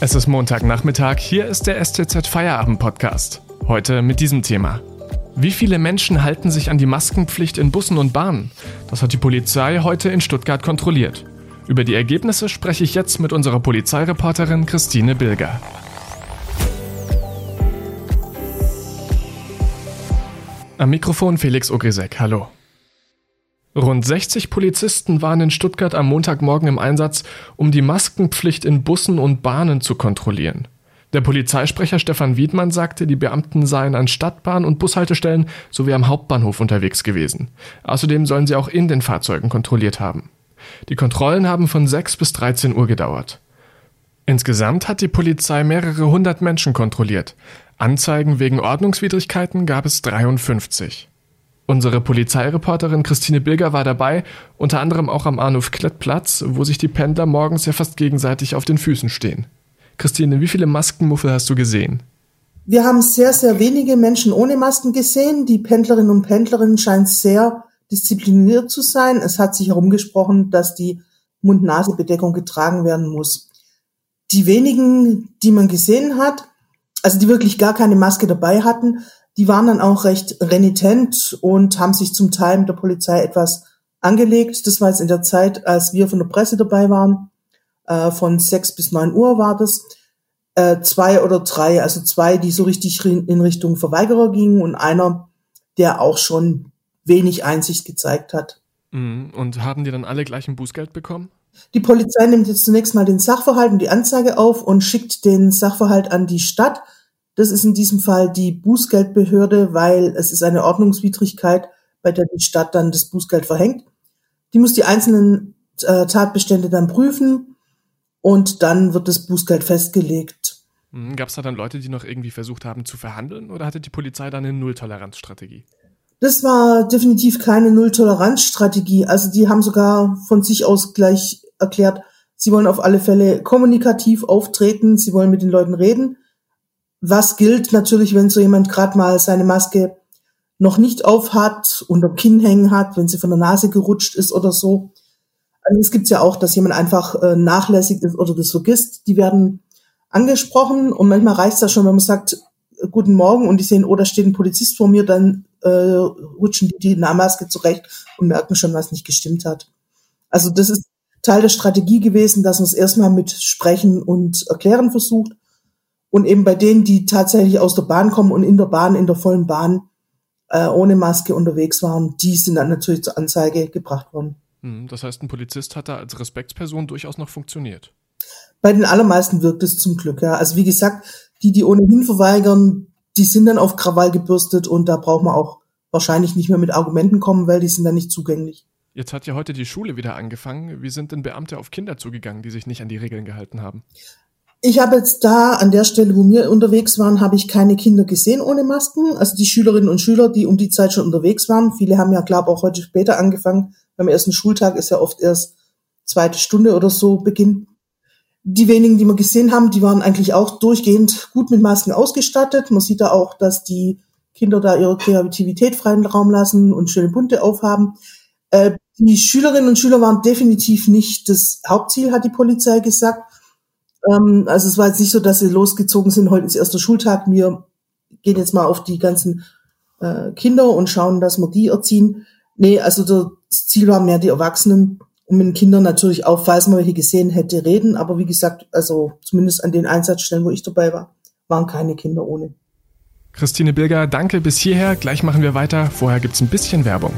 Es ist Montagnachmittag, hier ist der STZ Feierabend Podcast. Heute mit diesem Thema. Wie viele Menschen halten sich an die Maskenpflicht in Bussen und Bahnen? Das hat die Polizei heute in Stuttgart kontrolliert. Über die Ergebnisse spreche ich jetzt mit unserer Polizeireporterin Christine Bilger. Am Mikrofon Felix Ogrisek, hallo. Rund 60 Polizisten waren in Stuttgart am Montagmorgen im Einsatz, um die Maskenpflicht in Bussen und Bahnen zu kontrollieren. Der Polizeisprecher Stefan Wiedmann sagte, die Beamten seien an Stadtbahn- und Bushaltestellen sowie am Hauptbahnhof unterwegs gewesen. Außerdem sollen sie auch in den Fahrzeugen kontrolliert haben. Die Kontrollen haben von 6 bis 13 Uhr gedauert. Insgesamt hat die Polizei mehrere hundert Menschen kontrolliert. Anzeigen wegen Ordnungswidrigkeiten gab es 53. Unsere Polizeireporterin Christine Bilger war dabei, unter anderem auch am Arnulf-Klett-Platz, wo sich die Pendler morgens ja fast gegenseitig auf den Füßen stehen. Christine, wie viele Maskenmuffel hast du gesehen? Wir haben sehr, sehr wenige Menschen ohne Masken gesehen. Die Pendlerinnen und Pendlerinnen scheinen sehr diszipliniert zu sein. Es hat sich herumgesprochen, dass die Mund-Nase-Bedeckung getragen werden muss. Die wenigen, die man gesehen hat, also die wirklich gar keine Maske dabei hatten, die waren dann auch recht renitent und haben sich zum Teil mit der Polizei etwas angelegt. Das war jetzt in der Zeit, als wir von der Presse dabei waren. Äh, von sechs bis neun Uhr war das. Äh, zwei oder drei, also zwei, die so richtig in Richtung Verweigerer gingen und einer, der auch schon wenig Einsicht gezeigt hat. Mhm. Und haben die dann alle gleich ein Bußgeld bekommen? Die Polizei nimmt jetzt zunächst mal den Sachverhalt und die Anzeige auf und schickt den Sachverhalt an die Stadt das ist in diesem Fall die Bußgeldbehörde, weil es ist eine Ordnungswidrigkeit, bei der die Stadt dann das Bußgeld verhängt. Die muss die einzelnen äh, Tatbestände dann prüfen und dann wird das Bußgeld festgelegt. Mhm. Gab es da dann Leute, die noch irgendwie versucht haben zu verhandeln oder hatte die Polizei da eine Nulltoleranzstrategie? Das war definitiv keine Nulltoleranzstrategie. Also die haben sogar von sich aus gleich erklärt, sie wollen auf alle Fälle kommunikativ auftreten, sie wollen mit den Leuten reden was gilt natürlich, wenn so jemand gerade mal seine Maske noch nicht auf hat, unterm Kinn hängen hat, wenn sie von der Nase gerutscht ist oder so. Also es gibt ja auch, dass jemand einfach äh, nachlässig ist oder das vergisst. Die werden angesprochen und manchmal reicht es ja schon, wenn man sagt, äh, guten Morgen und die sehen, oh, da steht ein Polizist vor mir, dann äh, rutschen die die Maske zurecht und merken schon, was nicht gestimmt hat. Also das ist Teil der Strategie gewesen, dass man es erstmal mit Sprechen und Erklären versucht und eben bei denen, die tatsächlich aus der Bahn kommen und in der Bahn, in der vollen Bahn äh, ohne Maske unterwegs waren, die sind dann natürlich zur Anzeige gebracht worden. Hm, das heißt, ein Polizist hat da als Respektsperson durchaus noch funktioniert. Bei den allermeisten wirkt es zum Glück, ja. Also wie gesagt, die, die ohnehin verweigern, die sind dann auf Krawall gebürstet und da braucht man auch wahrscheinlich nicht mehr mit Argumenten kommen, weil die sind dann nicht zugänglich. Jetzt hat ja heute die Schule wieder angefangen. Wie sind denn Beamte auf Kinder zugegangen, die sich nicht an die Regeln gehalten haben? Ich habe jetzt da an der Stelle, wo wir unterwegs waren, habe ich keine Kinder gesehen ohne Masken. Also die Schülerinnen und Schüler, die um die Zeit schon unterwegs waren. Viele haben ja, glaube auch heute später angefangen. Beim ersten Schultag ist ja oft erst zweite Stunde oder so Beginn. Die wenigen, die wir gesehen haben, die waren eigentlich auch durchgehend gut mit Masken ausgestattet. Man sieht da auch, dass die Kinder da ihre Kreativität freien Raum lassen und schöne Bunte aufhaben. Äh, die Schülerinnen und Schüler waren definitiv nicht das Hauptziel, hat die Polizei gesagt. Ähm, also es war jetzt nicht so, dass sie losgezogen sind, heute ist erster Schultag, wir gehen jetzt mal auf die ganzen äh, Kinder und schauen, dass wir die erziehen. Nee, also das Ziel war mehr die Erwachsenen und mit den Kindern natürlich auch, falls man welche gesehen hätte, reden. Aber wie gesagt, also zumindest an den Einsatzstellen, wo ich dabei war, waren keine Kinder ohne. Christine Bilger, danke bis hierher. Gleich machen wir weiter. Vorher gibt's ein bisschen Werbung.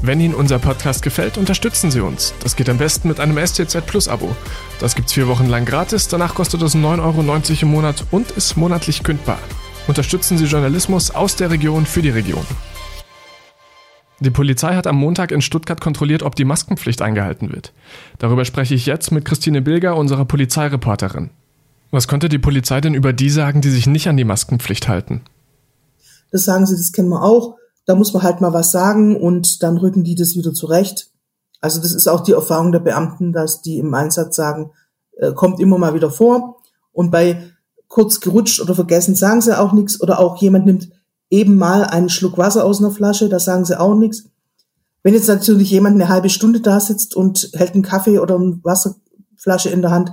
Wenn Ihnen unser Podcast gefällt, unterstützen Sie uns. Das geht am besten mit einem STZ Plus Abo. Das gibt's vier Wochen lang gratis, danach kostet es 9,90 Euro im Monat und ist monatlich kündbar. Unterstützen Sie Journalismus aus der Region für die Region. Die Polizei hat am Montag in Stuttgart kontrolliert, ob die Maskenpflicht eingehalten wird. Darüber spreche ich jetzt mit Christine Bilger, unserer Polizeireporterin. Was konnte die Polizei denn über die sagen, die sich nicht an die Maskenpflicht halten? Das sagen sie, das kennen wir auch. Da muss man halt mal was sagen und dann rücken die das wieder zurecht. Also das ist auch die Erfahrung der Beamten, dass die im Einsatz sagen, äh, kommt immer mal wieder vor. Und bei kurz gerutscht oder vergessen sagen sie auch nichts. Oder auch jemand nimmt eben mal einen Schluck Wasser aus einer Flasche, da sagen sie auch nichts. Wenn jetzt natürlich jemand eine halbe Stunde da sitzt und hält einen Kaffee oder eine Wasserflasche in der Hand,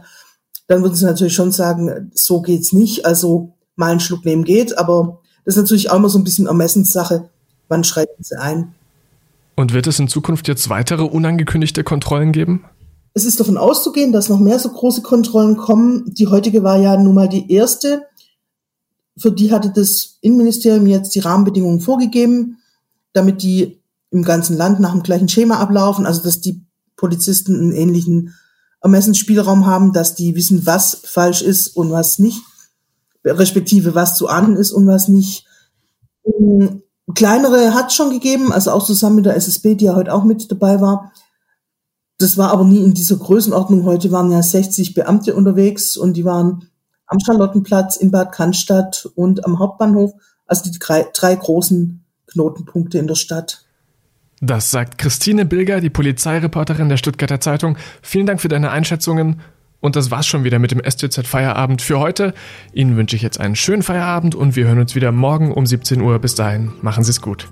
dann würden sie natürlich schon sagen, so geht's nicht. Also mal einen Schluck nehmen geht, aber das ist natürlich auch immer so ein bisschen Ermessenssache. Wann schreiten sie ein? Und wird es in Zukunft jetzt weitere unangekündigte Kontrollen geben? Es ist davon auszugehen, dass noch mehr so große Kontrollen kommen. Die heutige war ja nun mal die erste. Für die hatte das Innenministerium jetzt die Rahmenbedingungen vorgegeben, damit die im ganzen Land nach dem gleichen Schema ablaufen, also dass die Polizisten einen ähnlichen Ermessensspielraum haben, dass die wissen, was falsch ist und was nicht, respektive was zu ahnen ist und was nicht. Kleinere hat schon gegeben, also auch zusammen mit der SSB, die ja heute auch mit dabei war. Das war aber nie in dieser Größenordnung. Heute waren ja 60 Beamte unterwegs und die waren am Charlottenplatz, in Bad Cannstatt und am Hauptbahnhof, also die drei, drei großen Knotenpunkte in der Stadt. Das sagt Christine Bilger, die Polizeireporterin der Stuttgarter Zeitung. Vielen Dank für deine Einschätzungen. Und das war's schon wieder mit dem STZ Feierabend für heute. Ihnen wünsche ich jetzt einen schönen Feierabend und wir hören uns wieder morgen um 17 Uhr. Bis dahin, machen Sie es gut.